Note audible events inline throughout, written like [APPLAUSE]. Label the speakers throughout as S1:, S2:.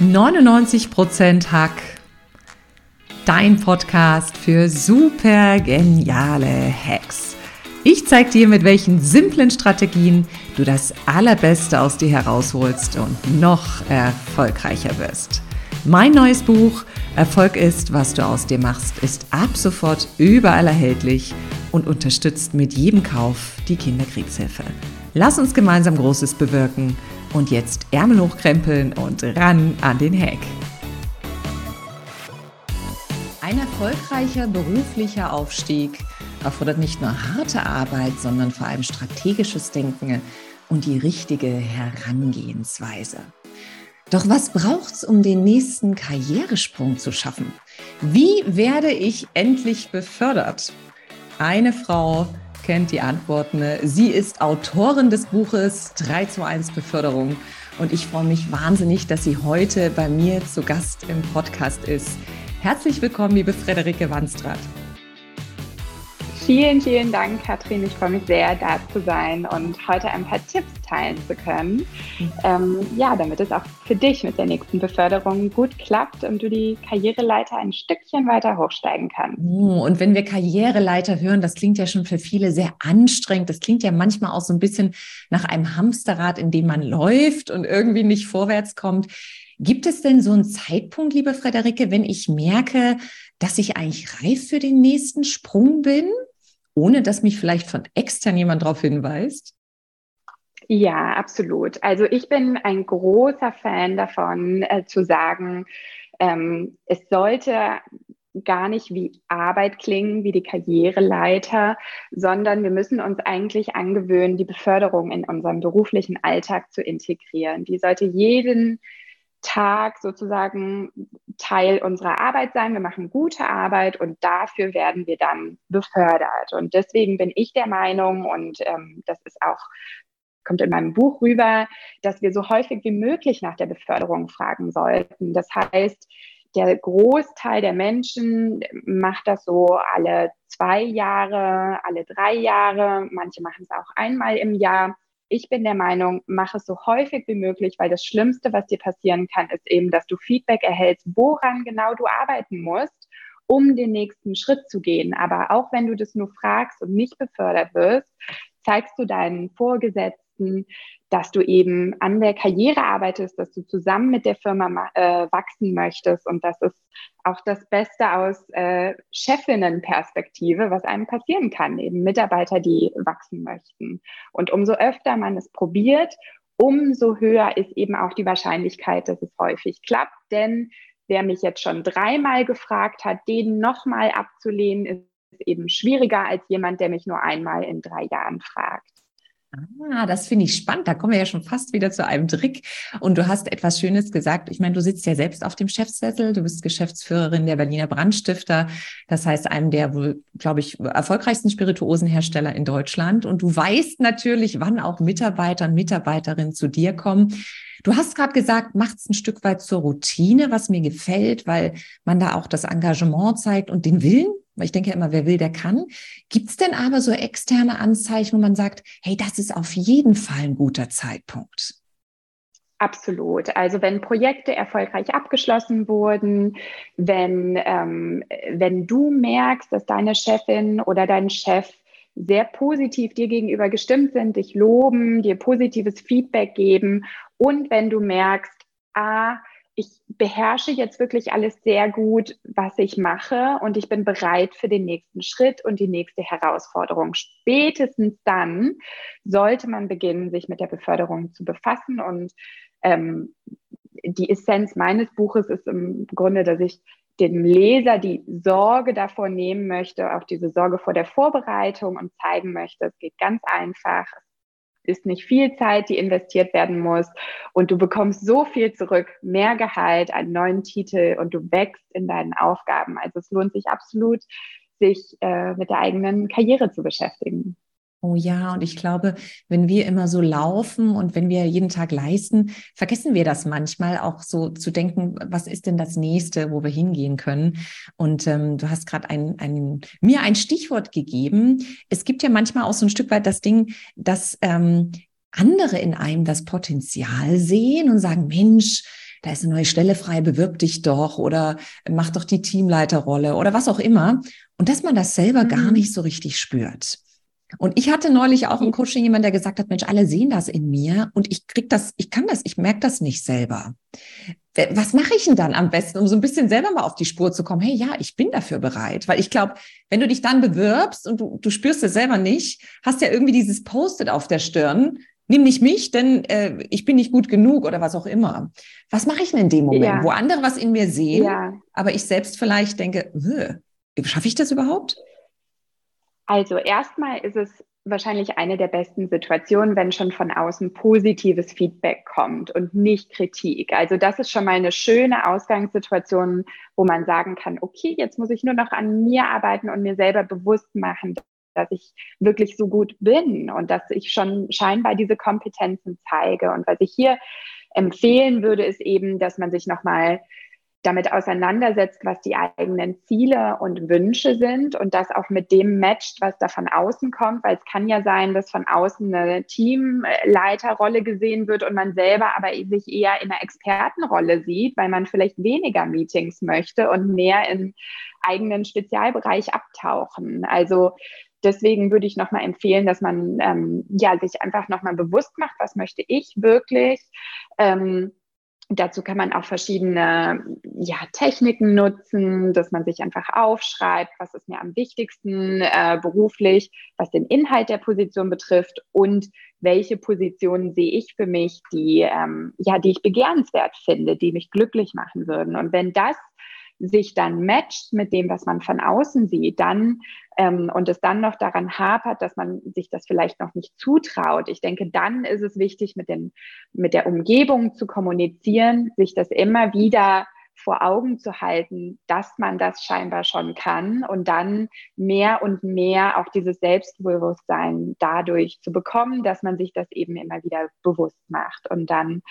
S1: 99% Hack. Dein Podcast für super geniale Hacks. Ich zeige dir, mit welchen simplen Strategien du das Allerbeste aus dir herausholst und noch erfolgreicher wirst. Mein neues Buch Erfolg ist, was du aus dir machst, ist ab sofort überall erhältlich und unterstützt mit jedem Kauf die Kinderkriegshilfe. Lass uns gemeinsam Großes bewirken und jetzt Ärmel hochkrempeln und ran an den Hack. Ein erfolgreicher beruflicher Aufstieg erfordert nicht nur harte Arbeit, sondern vor allem strategisches Denken und die richtige Herangehensweise. Doch was braucht's, um den nächsten Karrieresprung zu schaffen? Wie werde ich endlich befördert? Eine Frau kennt die Antworten. Sie ist Autorin des Buches 3 zu 1 Beförderung und ich freue mich wahnsinnig, dass sie heute bei mir zu Gast im Podcast ist. Herzlich willkommen, liebe Frederike Wanstrath.
S2: Vielen, vielen Dank, Katrin. Ich freue mich sehr, da zu sein und heute ein paar Tipps teilen zu können. Ähm, ja, damit es auch für dich mit der nächsten Beförderung gut klappt und du die Karriereleiter ein Stückchen weiter hochsteigen kannst.
S1: Oh, und wenn wir Karriereleiter hören, das klingt ja schon für viele sehr anstrengend. Das klingt ja manchmal auch so ein bisschen nach einem Hamsterrad, in dem man läuft und irgendwie nicht vorwärts kommt. Gibt es denn so einen Zeitpunkt, liebe Frederike, wenn ich merke, dass ich eigentlich reif für den nächsten Sprung bin? Ohne dass mich vielleicht von extern jemand darauf hinweist?
S2: Ja, absolut. Also ich bin ein großer Fan davon, äh, zu sagen, ähm, es sollte gar nicht wie Arbeit klingen, wie die Karriereleiter, sondern wir müssen uns eigentlich angewöhnen, die Beförderung in unserem beruflichen Alltag zu integrieren. Die sollte jeden Tag sozusagen Teil unserer Arbeit sein. Wir machen gute Arbeit und dafür werden wir dann befördert. Und deswegen bin ich der Meinung, und ähm, das ist auch kommt in meinem Buch rüber, dass wir so häufig wie möglich nach der Beförderung fragen sollten. Das heißt, der Großteil der Menschen macht das so alle zwei Jahre, alle drei Jahre. Manche machen es auch einmal im Jahr ich bin der Meinung, mach es so häufig wie möglich, weil das Schlimmste, was dir passieren kann, ist eben, dass du Feedback erhältst, woran genau du arbeiten musst, um den nächsten Schritt zu gehen. Aber auch wenn du das nur fragst und nicht befördert wirst, zeigst du deinen Vorgesetzten, dass du eben an der Karriere arbeitest, dass du zusammen mit der Firma äh, wachsen möchtest. Und das ist auch das Beste aus äh, Chefinnenperspektive, was einem passieren kann, eben Mitarbeiter, die wachsen möchten. Und umso öfter man es probiert, umso höher ist eben auch die Wahrscheinlichkeit, dass es häufig klappt. Denn wer mich jetzt schon dreimal gefragt hat, den nochmal abzulehnen, ist eben schwieriger als jemand, der mich nur einmal in drei Jahren fragt.
S1: Ah, das finde ich spannend. Da kommen wir ja schon fast wieder zu einem Trick. Und du hast etwas Schönes gesagt. Ich meine, du sitzt ja selbst auf dem Chefsessel. Du bist Geschäftsführerin der Berliner Brandstifter. Das heißt, einem der glaube ich, erfolgreichsten Spirituosenhersteller in Deutschland. Und du weißt natürlich, wann auch Mitarbeiter und Mitarbeiterinnen zu dir kommen. Du hast gerade gesagt, macht es ein Stück weit zur Routine, was mir gefällt, weil man da auch das Engagement zeigt und den Willen weil ich denke ja immer, wer will, der kann. Gibt es denn aber so externe Anzeichen, wo man sagt, hey, das ist auf jeden Fall ein guter Zeitpunkt?
S2: Absolut. Also wenn Projekte erfolgreich abgeschlossen wurden, wenn, ähm, wenn du merkst, dass deine Chefin oder dein Chef sehr positiv dir gegenüber gestimmt sind, dich loben, dir positives Feedback geben und wenn du merkst, ah, ich beherrsche jetzt wirklich alles sehr gut, was ich mache und ich bin bereit für den nächsten Schritt und die nächste Herausforderung. Spätestens dann sollte man beginnen, sich mit der Beförderung zu befassen und ähm, die Essenz meines Buches ist im Grunde, dass ich dem Leser die Sorge davor nehmen möchte, auch diese Sorge vor der Vorbereitung und zeigen möchte, es geht ganz einfach, ist nicht viel Zeit, die investiert werden muss. Und du bekommst so viel zurück, mehr Gehalt, einen neuen Titel und du wächst in deinen Aufgaben. Also es lohnt sich absolut, sich äh, mit der eigenen Karriere zu beschäftigen.
S1: Oh ja, und ich glaube, wenn wir immer so laufen und wenn wir jeden Tag leisten, vergessen wir das manchmal auch so zu denken, was ist denn das nächste, wo wir hingehen können? Und ähm, du hast gerade ein, ein, mir ein Stichwort gegeben. Es gibt ja manchmal auch so ein Stück weit das Ding, dass ähm, andere in einem das Potenzial sehen und sagen, Mensch, da ist eine neue Stelle frei, bewirb dich doch oder mach doch die Teamleiterrolle oder was auch immer. Und dass man das selber mhm. gar nicht so richtig spürt. Und ich hatte neulich auch im Coaching jemand, der gesagt hat, Mensch, alle sehen das in mir und ich krieg das, ich kann das, ich merke das nicht selber. Was mache ich denn dann am besten, um so ein bisschen selber mal auf die Spur zu kommen? Hey, ja, ich bin dafür bereit. Weil ich glaube, wenn du dich dann bewirbst und du, du spürst es selber nicht, hast ja irgendwie dieses Post-it auf der Stirn. Nimm nicht mich, denn äh, ich bin nicht gut genug oder was auch immer. Was mache ich denn in dem Moment, ja. wo andere was in mir sehen, ja. aber ich selbst vielleicht denke, schaffe ich das überhaupt?
S2: Also erstmal ist es wahrscheinlich eine der besten Situationen, wenn schon von außen positives Feedback kommt und nicht Kritik. Also das ist schon mal eine schöne Ausgangssituation, wo man sagen kann, okay, jetzt muss ich nur noch an mir arbeiten und mir selber bewusst machen, dass ich wirklich so gut bin und dass ich schon scheinbar diese Kompetenzen zeige. Und was ich hier empfehlen würde, ist eben, dass man sich nochmal damit auseinandersetzt, was die eigenen Ziele und Wünsche sind und das auch mit dem matcht, was da von außen kommt, weil es kann ja sein, dass von außen eine Teamleiterrolle gesehen wird und man selber aber sich eher in einer Expertenrolle sieht, weil man vielleicht weniger Meetings möchte und mehr im eigenen Spezialbereich abtauchen. Also deswegen würde ich nochmal empfehlen, dass man ähm, ja sich einfach nochmal bewusst macht, was möchte ich wirklich. Ähm, Dazu kann man auch verschiedene ja, Techniken nutzen, dass man sich einfach aufschreibt, was ist mir am wichtigsten äh, beruflich, was den Inhalt der Position betrifft und welche Positionen sehe ich für mich, die, ähm, ja, die ich begehrenswert finde, die mich glücklich machen würden. Und wenn das sich dann matcht mit dem, was man von außen sieht, dann ähm, und es dann noch daran hapert, dass man sich das vielleicht noch nicht zutraut. Ich denke, dann ist es wichtig, mit, den, mit der Umgebung zu kommunizieren, sich das immer wieder vor Augen zu halten, dass man das scheinbar schon kann und dann mehr und mehr auch dieses Selbstbewusstsein dadurch zu bekommen, dass man sich das eben immer wieder bewusst macht und dann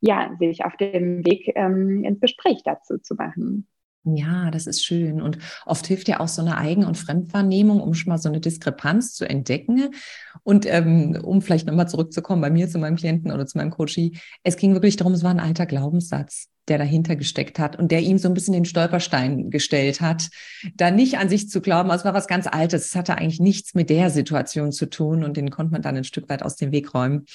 S2: ja sich auf dem Weg ähm, ins Gespräch dazu zu machen.
S1: Ja, das ist schön. Und oft hilft ja auch so eine Eigen- und Fremdwahrnehmung, um schon mal so eine Diskrepanz zu entdecken. Und ähm, um vielleicht nochmal zurückzukommen bei mir zu meinem Klienten oder zu meinem Coachie, es ging wirklich darum, es war ein alter Glaubenssatz, der dahinter gesteckt hat und der ihm so ein bisschen den Stolperstein gestellt hat, da nicht an sich zu glauben, also es war was ganz Altes, es hatte eigentlich nichts mit der Situation zu tun und den konnte man dann ein Stück weit aus dem Weg räumen.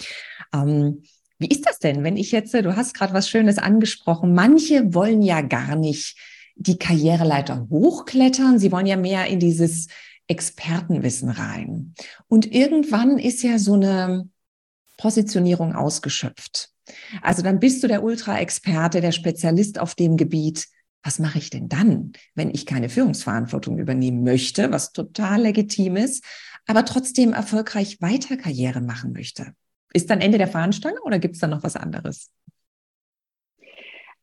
S1: Ähm, wie ist das denn, wenn ich jetzt, du hast gerade was Schönes angesprochen, manche wollen ja gar nicht die Karriereleiter hochklettern. Sie wollen ja mehr in dieses Expertenwissen rein. Und irgendwann ist ja so eine Positionierung ausgeschöpft. Also dann bist du der Ultra-Experte, der Spezialist auf dem Gebiet. Was mache ich denn dann, wenn ich keine Führungsverantwortung übernehmen möchte, was total legitim ist, aber trotzdem erfolgreich weiter Karriere machen möchte? Ist dann Ende der Fahnenstange oder gibt es da noch was anderes?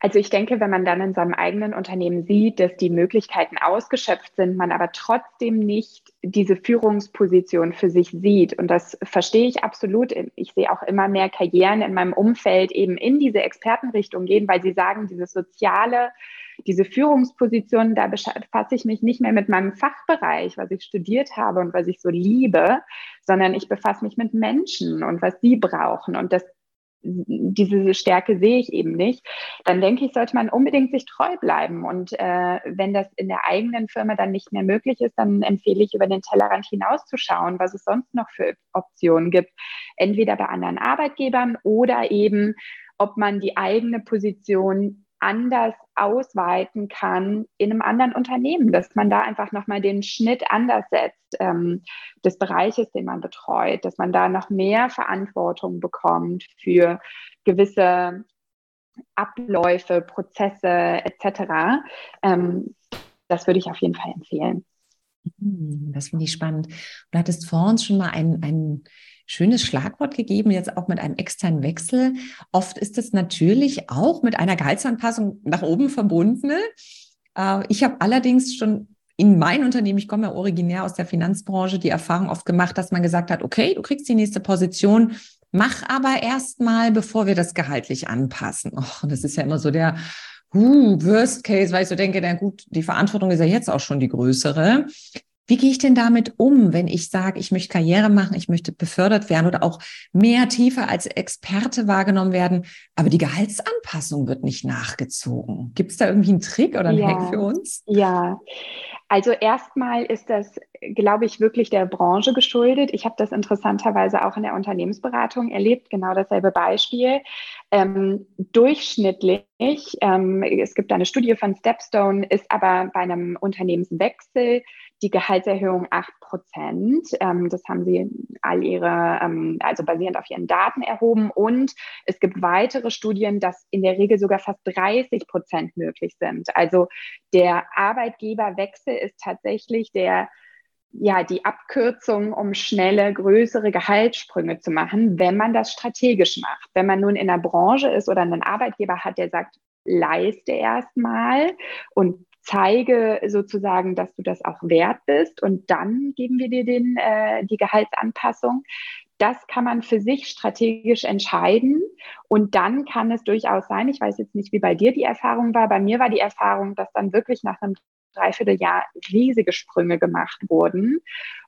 S2: Also ich denke, wenn man dann in seinem eigenen Unternehmen sieht, dass die Möglichkeiten ausgeschöpft sind, man aber trotzdem nicht diese Führungsposition für sich sieht. Und das verstehe ich absolut. Ich sehe auch immer mehr Karrieren in meinem Umfeld eben in diese Expertenrichtung gehen, weil sie sagen, dieses soziale, diese Führungsposition, da befasse ich mich nicht mehr mit meinem Fachbereich, was ich studiert habe und was ich so liebe, sondern ich befasse mich mit Menschen und was sie brauchen. Und das diese Stärke sehe ich eben nicht, dann denke ich, sollte man unbedingt sich treu bleiben. Und äh, wenn das in der eigenen Firma dann nicht mehr möglich ist, dann empfehle ich, über den Tellerrand hinauszuschauen, was es sonst noch für Optionen gibt. Entweder bei anderen Arbeitgebern oder eben, ob man die eigene Position anders ausweiten kann in einem anderen Unternehmen, dass man da einfach nochmal den Schnitt anders setzt ähm, des Bereiches, den man betreut, dass man da noch mehr Verantwortung bekommt für gewisse Abläufe, Prozesse etc. Ähm, das würde ich auf jeden Fall empfehlen.
S1: Hm, das finde ich spannend. Du hattest vor uns schon mal ein, ein schönes Schlagwort gegeben, jetzt auch mit einem externen Wechsel. Oft ist es natürlich auch mit einer Gehaltsanpassung nach oben verbunden. Äh, ich habe allerdings schon in mein Unternehmen, ich komme ja originär aus der Finanzbranche, die Erfahrung oft gemacht, dass man gesagt hat, okay, du kriegst die nächste Position, mach aber erstmal, bevor wir das gehaltlich anpassen. Och, das ist ja immer so der uh, Worst Case, weil ich so denke, na gut, die Verantwortung ist ja jetzt auch schon die größere. Wie gehe ich denn damit um, wenn ich sage, ich möchte Karriere machen, ich möchte befördert werden oder auch mehr tiefer als Experte wahrgenommen werden, aber die Gehaltsanpassung wird nicht nachgezogen? Gibt es da irgendwie einen Trick oder einen ja, Hack für uns?
S2: Ja, also erstmal ist das, glaube ich, wirklich der Branche geschuldet. Ich habe das interessanterweise auch in der Unternehmensberatung erlebt, genau dasselbe Beispiel. Ähm, durchschnittlich, ähm, es gibt eine Studie von Stepstone, ist aber bei einem Unternehmenswechsel die Gehaltserhöhung 8 Prozent. Ähm, das haben sie all ihre, ähm, also basierend auf ihren Daten erhoben. Und es gibt weitere Studien, dass in der Regel sogar fast 30 Prozent möglich sind. Also der Arbeitgeberwechsel ist tatsächlich der ja, die Abkürzung, um schnelle, größere Gehaltssprünge zu machen, wenn man das strategisch macht. Wenn man nun in einer Branche ist oder einen Arbeitgeber hat, der sagt, leiste erstmal und zeige sozusagen, dass du das auch wert bist und dann geben wir dir den, äh, die Gehaltsanpassung. Das kann man für sich strategisch entscheiden und dann kann es durchaus sein, ich weiß jetzt nicht, wie bei dir die Erfahrung war, bei mir war die Erfahrung, dass dann wirklich nach einem Dreivierteljahr riesige Sprünge gemacht wurden.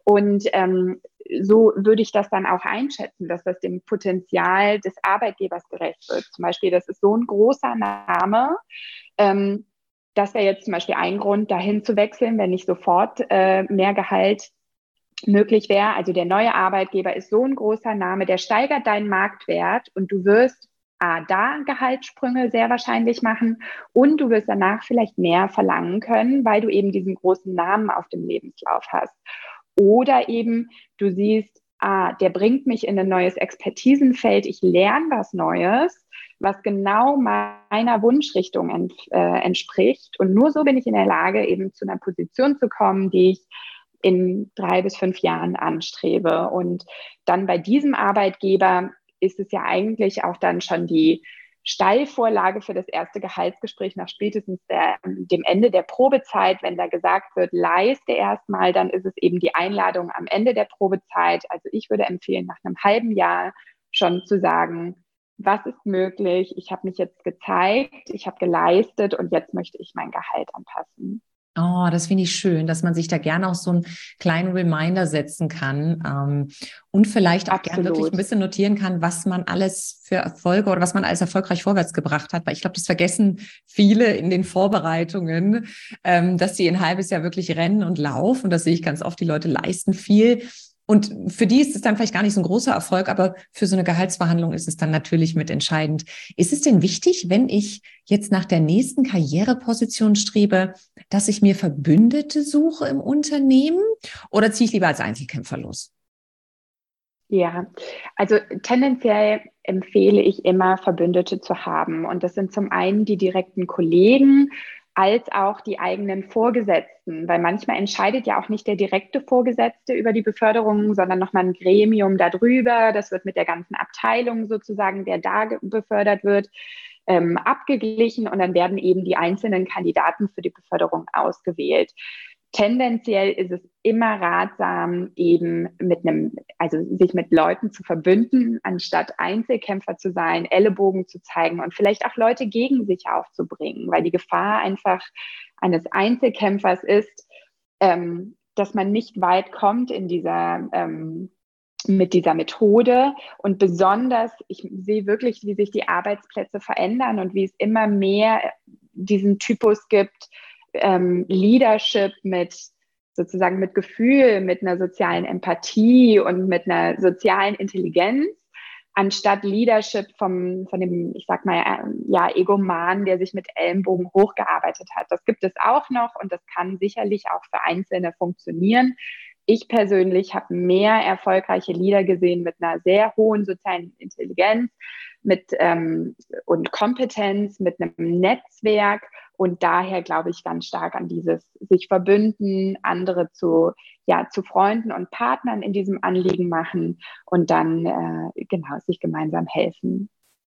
S2: Und ähm, so würde ich das dann auch einschätzen, dass das dem Potenzial des Arbeitgebers gerecht wird. Zum Beispiel, das ist so ein großer Name. Ähm, das wäre jetzt zum Beispiel ein Grund, dahin zu wechseln, wenn nicht sofort äh, mehr Gehalt möglich wäre. Also der neue Arbeitgeber ist so ein großer Name, der steigert deinen Marktwert und du wirst A, da Gehaltssprünge sehr wahrscheinlich machen und du wirst danach vielleicht mehr verlangen können, weil du eben diesen großen Namen auf dem Lebenslauf hast. Oder eben du siehst, ah, der bringt mich in ein neues Expertisenfeld, ich lerne was Neues was genau meiner Wunschrichtung ent, äh, entspricht. Und nur so bin ich in der Lage, eben zu einer Position zu kommen, die ich in drei bis fünf Jahren anstrebe. Und dann bei diesem Arbeitgeber ist es ja eigentlich auch dann schon die Steilvorlage für das erste Gehaltsgespräch nach spätestens der, dem Ende der Probezeit. Wenn da gesagt wird, leiste erstmal, dann ist es eben die Einladung am Ende der Probezeit. Also ich würde empfehlen, nach einem halben Jahr schon zu sagen, was ist möglich, ich habe mich jetzt gezeigt, ich habe geleistet und jetzt möchte ich mein Gehalt anpassen.
S1: Oh, das finde ich schön, dass man sich da gerne auch so einen kleinen Reminder setzen kann ähm, und vielleicht auch gerne wirklich ein bisschen notieren kann, was man alles für Erfolge oder was man alles erfolgreich vorwärts gebracht hat. Weil ich glaube, das vergessen viele in den Vorbereitungen, ähm, dass sie ein halbes Jahr wirklich rennen und laufen. Das sehe ich ganz oft. Die Leute leisten viel und für die ist es dann vielleicht gar nicht so ein großer Erfolg, aber für so eine Gehaltsverhandlung ist es dann natürlich mit entscheidend. Ist es denn wichtig, wenn ich jetzt nach der nächsten Karriereposition strebe, dass ich mir Verbündete suche im Unternehmen oder ziehe ich lieber als Einzelkämpfer los?
S2: Ja, also tendenziell empfehle ich immer, Verbündete zu haben. Und das sind zum einen die direkten Kollegen, als auch die eigenen Vorgesetzten, weil manchmal entscheidet ja auch nicht der direkte Vorgesetzte über die Beförderung, sondern nochmal ein Gremium darüber. Das wird mit der ganzen Abteilung sozusagen, wer da befördert wird, ähm, abgeglichen. Und dann werden eben die einzelnen Kandidaten für die Beförderung ausgewählt tendenziell ist es immer ratsam, eben mit einem, also sich mit Leuten zu verbünden, anstatt Einzelkämpfer zu sein, Ellenbogen zu zeigen und vielleicht auch Leute gegen sich aufzubringen, weil die Gefahr einfach eines Einzelkämpfers ist, ähm, dass man nicht weit kommt in dieser ähm, mit dieser Methode. Und besonders, ich sehe wirklich, wie sich die Arbeitsplätze verändern und wie es immer mehr diesen Typus gibt, ähm, Leadership mit sozusagen mit Gefühl, mit einer sozialen Empathie und mit einer sozialen Intelligenz, anstatt Leadership vom, von dem, ich sag mal, ja, Egoman, der sich mit Ellenbogen hochgearbeitet hat. Das gibt es auch noch und das kann sicherlich auch für Einzelne funktionieren. Ich persönlich habe mehr erfolgreiche Leader gesehen mit einer sehr hohen sozialen Intelligenz mit, ähm, und Kompetenz, mit einem Netzwerk und daher glaube ich ganz stark an dieses sich verbünden, andere zu, ja, zu Freunden und Partnern in diesem Anliegen machen und dann äh, genau sich gemeinsam helfen.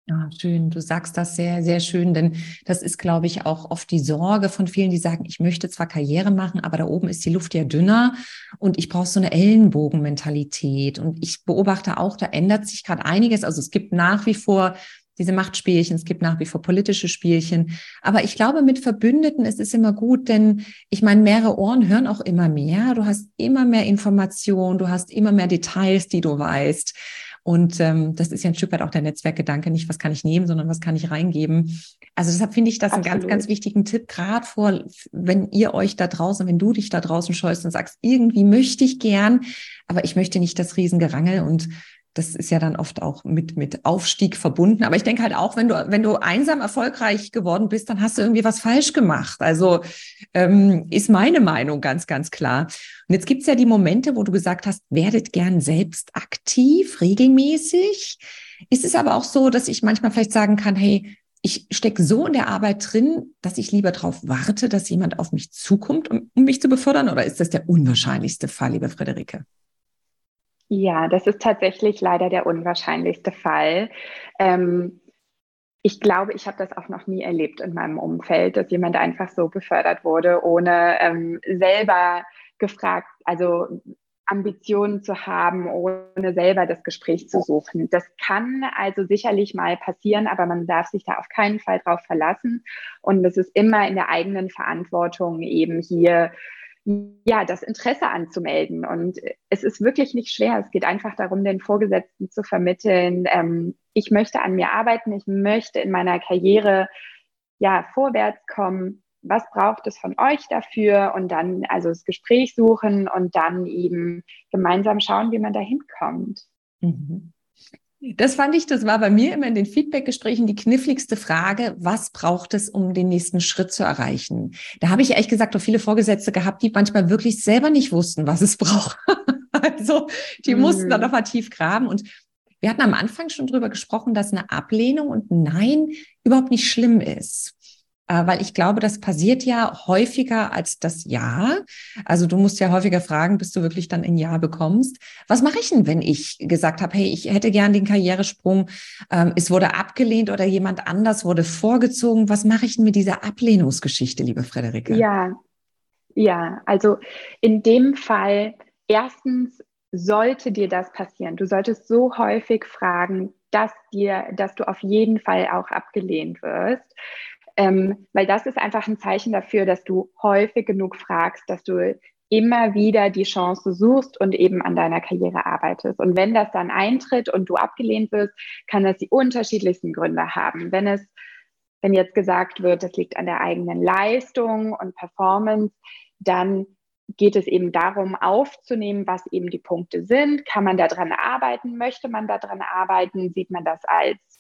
S1: Ja, schön. Du sagst das sehr, sehr schön, denn das ist, glaube ich, auch oft die Sorge von vielen, die sagen, ich möchte zwar Karriere machen, aber da oben ist die Luft ja dünner und ich brauche so eine Ellenbogenmentalität. Und ich beobachte auch, da ändert sich gerade einiges. Also es gibt nach wie vor diese Machtspielchen, es gibt nach wie vor politische Spielchen. Aber ich glaube, mit Verbündeten ist es immer gut, denn ich meine, mehrere Ohren hören auch immer mehr. Du hast immer mehr Informationen, du hast immer mehr Details, die du weißt. Und ähm, das ist ja ein Stück weit auch der Netzwerkgedanke, nicht was kann ich nehmen, sondern was kann ich reingeben. Also deshalb finde ich das Absolut. einen ganz, ganz wichtigen Tipp, gerade vor, wenn ihr euch da draußen, wenn du dich da draußen scheust und sagst, irgendwie möchte ich gern, aber ich möchte nicht das Riesengerangel und das ist ja dann oft auch mit, mit Aufstieg verbunden. Aber ich denke halt auch, wenn du, wenn du einsam erfolgreich geworden bist, dann hast du irgendwie was falsch gemacht. Also ähm, ist meine Meinung ganz, ganz klar. Und jetzt gibt's ja die Momente, wo du gesagt hast, werdet gern selbst aktiv, regelmäßig. Ist es aber auch so, dass ich manchmal vielleicht sagen kann, hey, ich stecke so in der Arbeit drin, dass ich lieber darauf warte, dass jemand auf mich zukommt, um, um mich zu befördern? Oder ist das der unwahrscheinlichste Fall, liebe Friederike?
S2: Ja, das ist tatsächlich leider der unwahrscheinlichste Fall. Ähm, ich glaube, ich habe das auch noch nie erlebt in meinem Umfeld, dass jemand einfach so befördert wurde, ohne ähm, selber gefragt, also Ambitionen zu haben, ohne selber das Gespräch zu suchen. Das kann also sicherlich mal passieren, aber man darf sich da auf keinen Fall drauf verlassen. Und es ist immer in der eigenen Verantwortung, eben hier ja, das Interesse anzumelden. Und es ist wirklich nicht schwer. Es geht einfach darum, den Vorgesetzten zu vermitteln, ähm, ich möchte an mir arbeiten, ich möchte in meiner Karriere ja vorwärts kommen. Was braucht es von euch dafür? Und dann also das Gespräch suchen und dann eben gemeinsam schauen, wie man da hinkommt. Mhm.
S1: Das fand ich, das war bei mir immer in den Feedbackgesprächen die kniffligste Frage, was braucht es, um den nächsten Schritt zu erreichen? Da habe ich ehrlich gesagt auch viele Vorgesetzte gehabt, die manchmal wirklich selber nicht wussten, was es [LAUGHS] braucht. also die mhm. mussten dann nochmal tief graben. Und wir hatten am Anfang schon drüber gesprochen, dass eine Ablehnung und Nein überhaupt nicht schlimm ist. Äh, weil ich glaube, das passiert ja häufiger als das Ja. Also du musst ja häufiger fragen, bis du wirklich dann ein Ja bekommst. Was mache ich denn, wenn ich gesagt habe, hey, ich hätte gern den Karrieresprung, ähm, es wurde abgelehnt oder jemand anders wurde vorgezogen. Was mache ich denn mit dieser Ablehnungsgeschichte, liebe Frederike?
S2: Ja, ja, also in dem Fall erstens sollte dir das passieren. Du solltest so häufig fragen, dass dir, dass du auf jeden Fall auch abgelehnt wirst ähm, weil das ist einfach ein Zeichen dafür, dass du häufig genug fragst, dass du immer wieder die Chance suchst und eben an deiner Karriere arbeitest. Und wenn das dann eintritt und du abgelehnt wirst, kann das die unterschiedlichsten Gründe haben. Wenn es, wenn jetzt gesagt wird, das liegt an der eigenen Leistung und Performance, dann geht es eben darum, aufzunehmen, was eben die Punkte sind. Kann man daran arbeiten? Möchte man daran arbeiten? Sieht man das als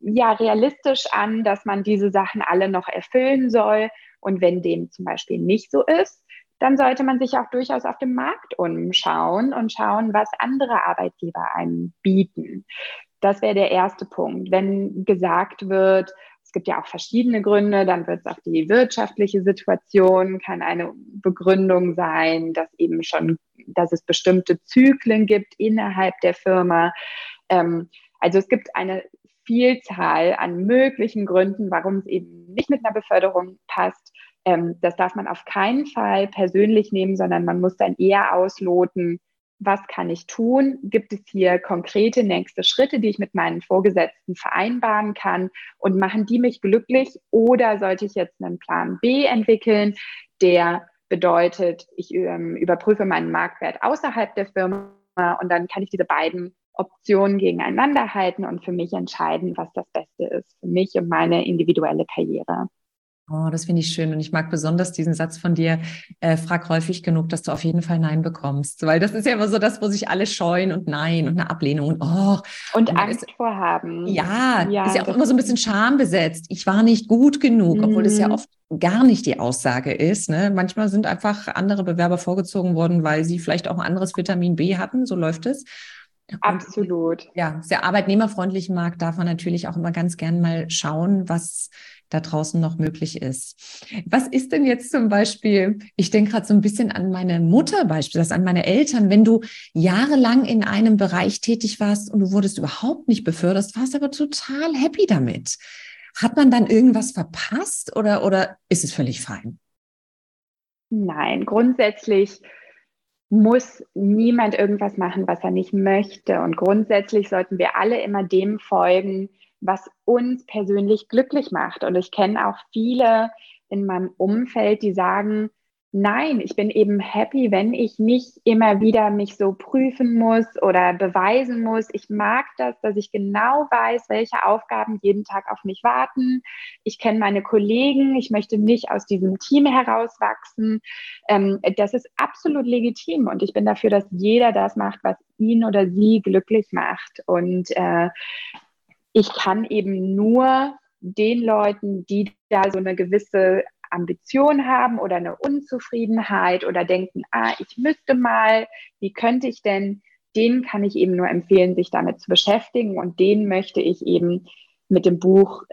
S2: ja realistisch an, dass man diese Sachen alle noch erfüllen soll. Und wenn dem zum Beispiel nicht so ist, dann sollte man sich auch durchaus auf dem Markt umschauen und schauen, was andere Arbeitgeber einem bieten. Das wäre der erste Punkt. Wenn gesagt wird, es gibt ja auch verschiedene Gründe, dann wird es auch die wirtschaftliche Situation, kann eine Begründung sein, dass eben schon, dass es bestimmte Zyklen gibt innerhalb der Firma. Ähm, also es gibt eine Vielzahl an möglichen Gründen, warum es eben nicht mit einer Beförderung passt. Ähm, das darf man auf keinen Fall persönlich nehmen, sondern man muss dann eher ausloten, was kann ich tun? Gibt es hier konkrete nächste Schritte, die ich mit meinen Vorgesetzten vereinbaren kann und machen die mich glücklich? Oder sollte ich jetzt einen Plan B entwickeln, der bedeutet, ich ähm, überprüfe meinen Marktwert außerhalb der Firma und dann kann ich diese beiden Optionen gegeneinander halten und für mich entscheiden, was das Beste ist für mich und meine individuelle Karriere.
S1: Oh, das finde ich schön. Und ich mag besonders diesen Satz von dir, äh, frag häufig genug, dass du auf jeden Fall Nein bekommst. Weil das ist ja immer so das, wo sich alle scheuen und Nein und eine Ablehnung und oh.
S2: Und, und Angst ist, vorhaben.
S1: Ja, ja, ist ja auch immer so ein bisschen schambesetzt. Ich war nicht gut genug, mhm. obwohl das ja oft gar nicht die Aussage ist. Ne? Manchmal sind einfach andere Bewerber vorgezogen worden, weil sie vielleicht auch ein anderes Vitamin B hatten. So läuft es.
S2: Absolut.
S1: Ja, sehr arbeitnehmerfreundlichen Markt darf man natürlich auch immer ganz gern mal schauen, was da draußen noch möglich ist. Was ist denn jetzt zum Beispiel, ich denke gerade so ein bisschen an meine Mutter beispielsweise, an meine Eltern, wenn du jahrelang in einem Bereich tätig warst und du wurdest überhaupt nicht befördert, warst aber total happy damit. Hat man dann irgendwas verpasst oder, oder ist es völlig fein?
S2: Nein, grundsätzlich muss niemand irgendwas machen, was er nicht möchte. Und grundsätzlich sollten wir alle immer dem folgen, was uns persönlich glücklich macht. Und ich kenne auch viele in meinem Umfeld, die sagen, Nein, ich bin eben happy, wenn ich nicht immer wieder mich so prüfen muss oder beweisen muss. Ich mag das, dass ich genau weiß, welche Aufgaben jeden Tag auf mich warten. Ich kenne meine Kollegen. Ich möchte nicht aus diesem Team herauswachsen. Ähm, das ist absolut legitim und ich bin dafür, dass jeder das macht, was ihn oder sie glücklich macht. Und äh, ich kann eben nur den Leuten, die da so eine gewisse Ambition haben oder eine Unzufriedenheit oder denken, ah, ich müsste mal, wie könnte ich denn, denen kann ich eben nur empfehlen, sich damit zu beschäftigen und denen möchte ich eben mit dem Buch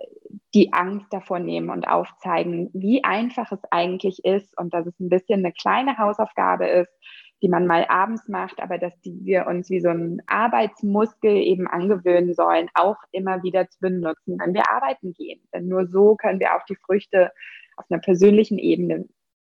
S2: die Angst davor nehmen und aufzeigen, wie einfach es eigentlich ist und dass es ein bisschen eine kleine Hausaufgabe ist, die man mal abends macht, aber dass die wir uns wie so ein Arbeitsmuskel eben angewöhnen sollen, auch immer wieder zu benutzen, wenn wir arbeiten gehen. Denn nur so können wir auch die Früchte auf einer persönlichen Ebene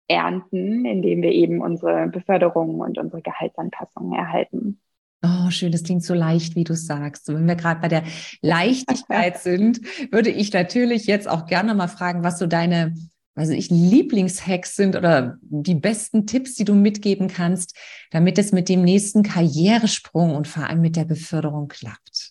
S2: ernten, indem wir eben unsere Beförderung und unsere Gehaltsanpassungen erhalten.
S1: Oh, schön, das klingt so leicht, wie du sagst. Und wenn wir gerade bei der Leichtigkeit [LAUGHS] sind, würde ich natürlich jetzt auch gerne mal fragen, was so deine, also ich Lieblingshacks sind oder die besten Tipps, die du mitgeben kannst, damit es mit dem nächsten Karrieresprung und vor allem mit der Beförderung klappt.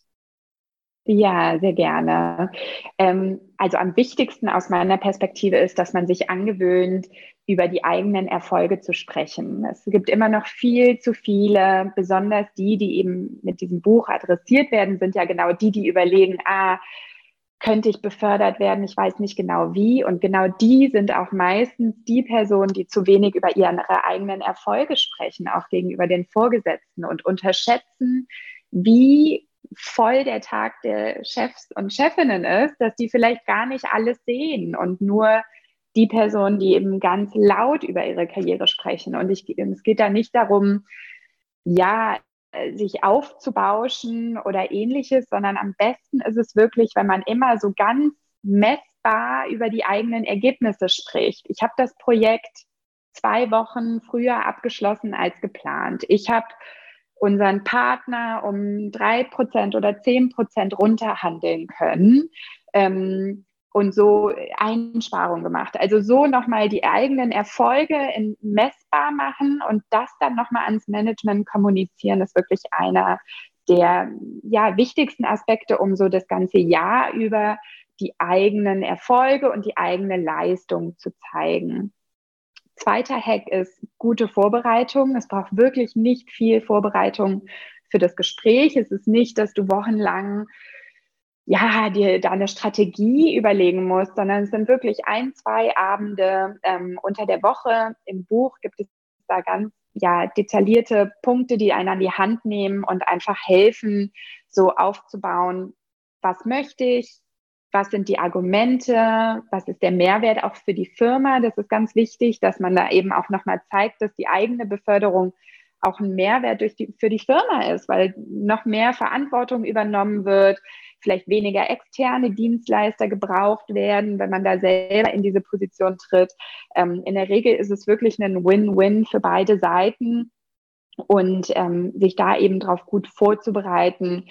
S2: Ja, sehr gerne. Ähm, also am wichtigsten aus meiner Perspektive ist, dass man sich angewöhnt, über die eigenen Erfolge zu sprechen. Es gibt immer noch viel zu viele, besonders die, die eben mit diesem Buch adressiert werden, sind ja genau die, die überlegen, ah, könnte ich befördert werden, ich weiß nicht genau wie. Und genau die sind auch meistens die Personen, die zu wenig über ihre eigenen Erfolge sprechen, auch gegenüber den Vorgesetzten und unterschätzen, wie voll der Tag der Chefs und Chefinnen ist, dass die vielleicht gar nicht alles sehen und nur die Personen, die eben ganz laut über ihre Karriere sprechen. Und ich, es geht da nicht darum, ja, sich aufzubauschen oder ähnliches, sondern am besten ist es wirklich, wenn man immer so ganz messbar über die eigenen Ergebnisse spricht. Ich habe das Projekt zwei Wochen früher abgeschlossen als geplant. Ich habe unseren Partner um drei Prozent oder zehn Prozent runterhandeln können. Ähm, und so Einsparungen gemacht. Also so nochmal die eigenen Erfolge in messbar machen und das dann nochmal ans Management kommunizieren, ist wirklich einer der ja, wichtigsten Aspekte, um so das ganze Jahr über die eigenen Erfolge und die eigene Leistung zu zeigen. Zweiter Hack ist gute Vorbereitung. Es braucht wirklich nicht viel Vorbereitung für das Gespräch. Es ist nicht, dass du wochenlang ja, dir da eine Strategie überlegen musst, sondern es sind wirklich ein, zwei Abende ähm, unter der Woche. Im Buch gibt es da ganz ja, detaillierte Punkte, die einen an die Hand nehmen und einfach helfen, so aufzubauen, was möchte ich, was sind die Argumente, was ist der Mehrwert auch für die Firma. Das ist ganz wichtig, dass man da eben auch nochmal zeigt, dass die eigene Beförderung auch ein Mehrwert die, für die Firma ist, weil noch mehr Verantwortung übernommen wird, vielleicht weniger externe Dienstleister gebraucht werden, wenn man da selber in diese Position tritt. Ähm, in der Regel ist es wirklich ein Win-Win für beide Seiten. Und ähm, sich da eben drauf gut vorzubereiten,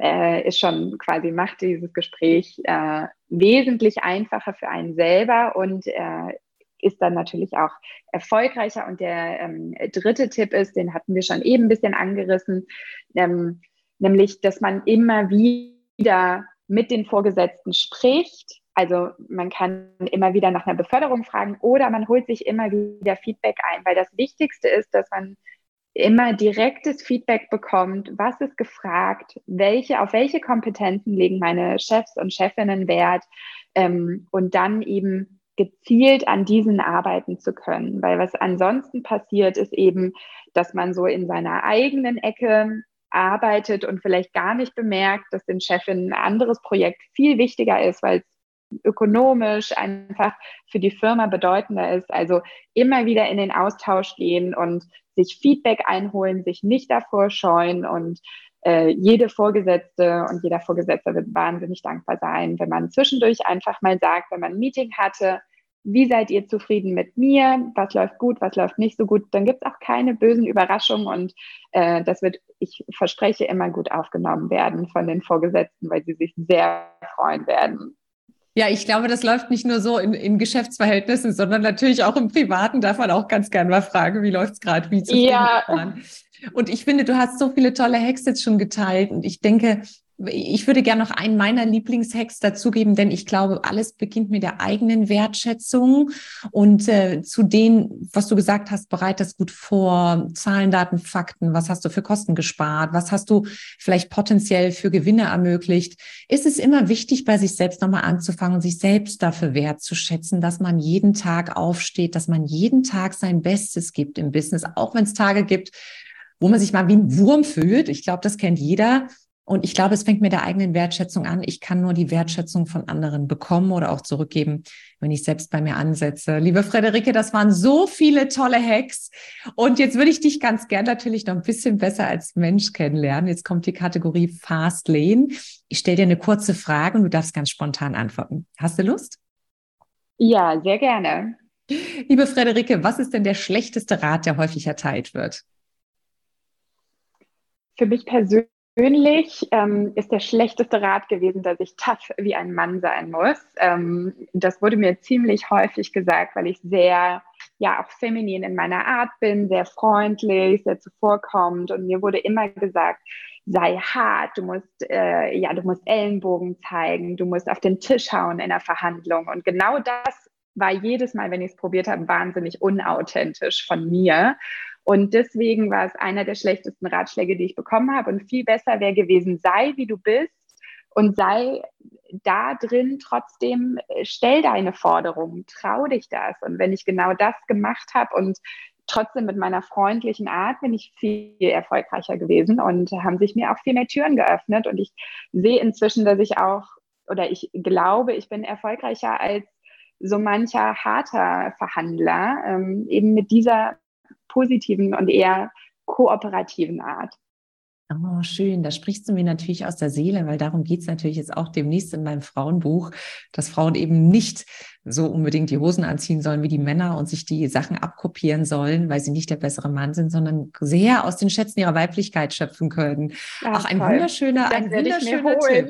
S2: äh, ist schon quasi, macht dieses Gespräch äh, wesentlich einfacher für einen selber und äh, ist dann natürlich auch erfolgreicher. Und der ähm, dritte Tipp ist, den hatten wir schon eben ein bisschen angerissen, ähm, nämlich, dass man immer wieder mit den Vorgesetzten spricht. Also man kann immer wieder nach einer Beförderung fragen oder man holt sich immer wieder Feedback ein, weil das Wichtigste ist, dass man immer direktes Feedback bekommt, was ist gefragt, welche, auf welche Kompetenzen legen meine Chefs und Chefinnen Wert ähm, und dann eben gezielt an diesen arbeiten zu können. Weil was ansonsten passiert, ist eben, dass man so in seiner eigenen Ecke arbeitet und vielleicht gar nicht bemerkt, dass den Chefin ein anderes Projekt viel wichtiger ist, weil es ökonomisch einfach für die Firma bedeutender ist. Also immer wieder in den Austausch gehen und sich Feedback einholen, sich nicht davor scheuen und äh, jede Vorgesetzte und jeder Vorgesetzte wird wahnsinnig dankbar sein, wenn man zwischendurch einfach mal sagt, wenn man ein Meeting hatte, wie seid ihr zufrieden mit mir? Was läuft gut, was läuft nicht so gut? Dann gibt es auch keine bösen Überraschungen und äh, das wird, ich verspreche, immer gut aufgenommen werden von den Vorgesetzten, weil sie sich sehr freuen werden.
S1: Ja, ich glaube, das läuft nicht nur so in, in Geschäftsverhältnissen, sondern natürlich auch im Privaten darf man auch ganz gerne mal fragen, wie läuft es gerade, wie zufrieden ja. Und ich finde, du hast so viele tolle Hacks jetzt schon geteilt und ich denke, ich würde gerne noch einen meiner Lieblingshacks dazugeben, denn ich glaube, alles beginnt mit der eigenen Wertschätzung und äh, zu denen, was du gesagt hast, bereit das gut vor, Zahlen, Daten, Fakten, was hast du für Kosten gespart, was hast du vielleicht potenziell für Gewinne ermöglicht, ist es immer wichtig, bei sich selbst nochmal anzufangen und sich selbst dafür wertzuschätzen, dass man jeden Tag aufsteht, dass man jeden Tag sein Bestes gibt im Business, auch wenn es Tage gibt, wo man sich mal wie ein Wurm fühlt. Ich glaube, das kennt jeder. Und ich glaube, es fängt mit der eigenen Wertschätzung an. Ich kann nur die Wertschätzung von anderen bekommen oder auch zurückgeben, wenn ich selbst bei mir ansetze. Liebe Frederike, das waren so viele tolle Hacks. Und jetzt würde ich dich ganz gern natürlich noch ein bisschen besser als Mensch kennenlernen. Jetzt kommt die Kategorie Fast Lane. Ich stelle dir eine kurze Frage und du darfst ganz spontan antworten. Hast du Lust?
S2: Ja, sehr gerne.
S1: Liebe Frederike, was ist denn der schlechteste Rat, der häufig erteilt wird?
S2: Für mich persönlich Persönlich ähm, ist der schlechteste Rat gewesen, dass ich tough wie ein Mann sein muss. Ähm, das wurde mir ziemlich häufig gesagt, weil ich sehr, ja, auch feminin in meiner Art bin, sehr freundlich, sehr zuvorkommend. Und mir wurde immer gesagt, sei hart, du musst, äh, ja, du musst Ellenbogen zeigen, du musst auf den Tisch hauen in der Verhandlung. Und genau das war jedes Mal, wenn ich es probiert habe, wahnsinnig unauthentisch von mir. Und deswegen war es einer der schlechtesten Ratschläge, die ich bekommen habe. Und viel besser wäre gewesen, sei wie du bist und sei da drin trotzdem, äh, stell deine Forderungen, trau dich das. Und wenn ich genau das gemacht habe und trotzdem mit meiner freundlichen Art bin ich viel erfolgreicher gewesen und haben sich mir auch viel mehr Türen geöffnet. Und ich sehe inzwischen, dass ich auch, oder ich glaube, ich bin erfolgreicher als so mancher harter Verhandler, ähm, eben mit dieser positiven und eher kooperativen Art.
S1: Oh, schön. Da sprichst du mir natürlich aus der Seele, weil darum geht es natürlich jetzt auch demnächst in meinem Frauenbuch, dass Frauen eben nicht so unbedingt die Hosen anziehen sollen wie die Männer und sich die Sachen abkopieren sollen, weil sie nicht der bessere Mann sind, sondern sehr aus den Schätzen ihrer Weiblichkeit schöpfen können. Ja, auch ein toll. wunderschöner, das ein wunderschöner Tipp.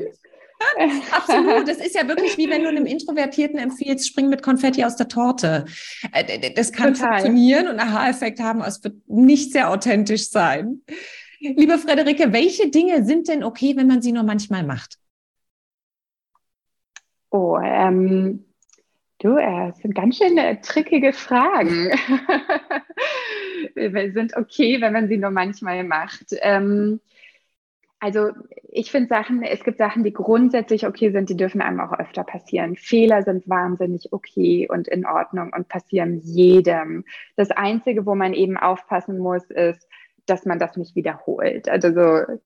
S1: [LAUGHS] Absolut. Das ist ja wirklich wie wenn du einem Introvertierten empfiehlst, spring mit Konfetti aus der Torte. Äh, das kann Total. funktionieren und Aha-Effekt haben, aber es wird nicht sehr authentisch sein. Liebe Frederike, welche Dinge sind denn okay, wenn man sie nur manchmal macht?
S2: Oh, ähm, du, äh, das sind ganz schön äh, trickige Fragen. [LAUGHS] sind okay, wenn man sie nur manchmal macht. Ähm, also ich finde Sachen, es gibt Sachen, die grundsätzlich okay sind, die dürfen einem auch öfter passieren. Fehler sind wahnsinnig okay und in Ordnung und passieren jedem. Das Einzige, wo man eben aufpassen muss, ist, dass man das nicht wiederholt. Also so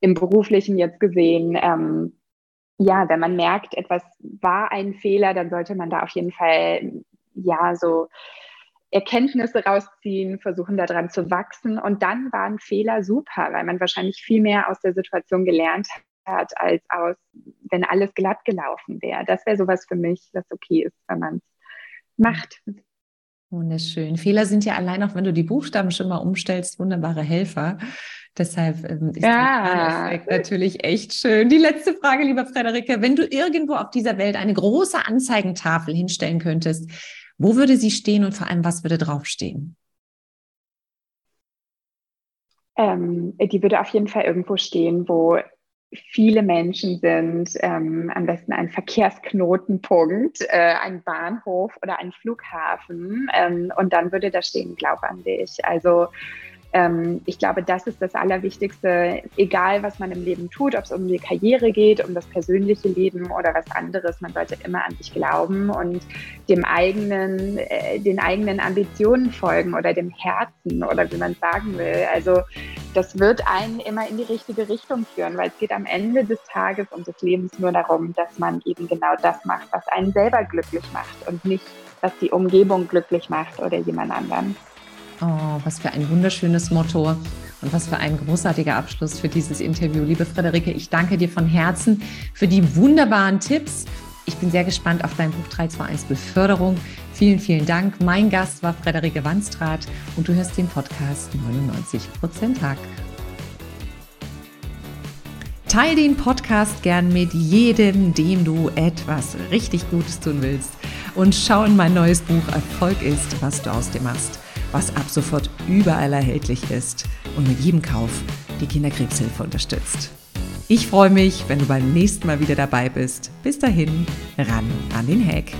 S2: im beruflichen jetzt gesehen, ähm, ja, wenn man merkt, etwas war ein Fehler, dann sollte man da auf jeden Fall ja so Erkenntnisse rausziehen, versuchen daran zu wachsen. Und dann waren Fehler super, weil man wahrscheinlich viel mehr aus der Situation gelernt hat, als aus, wenn alles glatt gelaufen wäre. Das wäre sowas für mich, das okay ist, wenn man es macht.
S1: Wunderschön. Fehler sind ja allein auch, wenn du die Buchstaben schon mal umstellst, wunderbare Helfer. Deshalb ähm, ist ja. der natürlich echt schön. Die letzte Frage, lieber Frederike. Wenn du irgendwo auf dieser Welt eine große Anzeigentafel hinstellen könntest, wo würde sie stehen und vor allem, was würde draufstehen?
S2: Ähm, die würde auf jeden Fall irgendwo stehen, wo viele Menschen sind, ähm, am besten ein Verkehrsknotenpunkt, äh, ein Bahnhof oder ein Flughafen. Ähm, und dann würde da stehen, glaub an dich. Also ähm, ich glaube, das ist das Allerwichtigste, egal was man im Leben tut, ob es um die Karriere geht, um das persönliche Leben oder was anderes. Man sollte immer an sich glauben und dem eigenen, äh, den eigenen Ambitionen folgen oder dem Herzen oder wie man sagen will. Also das wird einen immer in die richtige Richtung führen, weil es geht am Ende des Tages und des Lebens nur darum, dass man eben genau das macht, was einen selber glücklich macht und nicht, was die Umgebung glücklich macht oder jemand anderen.
S1: Oh, was für ein wunderschönes Motto und was für ein großartiger Abschluss für dieses Interview. Liebe Frederike, ich danke dir von Herzen für die wunderbaren Tipps. Ich bin sehr gespannt auf dein Buch 321 Beförderung. Vielen, vielen Dank. Mein Gast war Frederike Wanstrat und du hörst den Podcast 99% Tag. Teil den Podcast gern mit jedem, dem du etwas richtig Gutes tun willst. Und schau in mein neues Buch Erfolg ist, was du aus dir machst, was ab sofort überall erhältlich ist und mit jedem Kauf die Kinderkrebshilfe unterstützt. Ich freue mich, wenn du beim nächsten Mal wieder dabei bist. Bis dahin, ran an den Hack.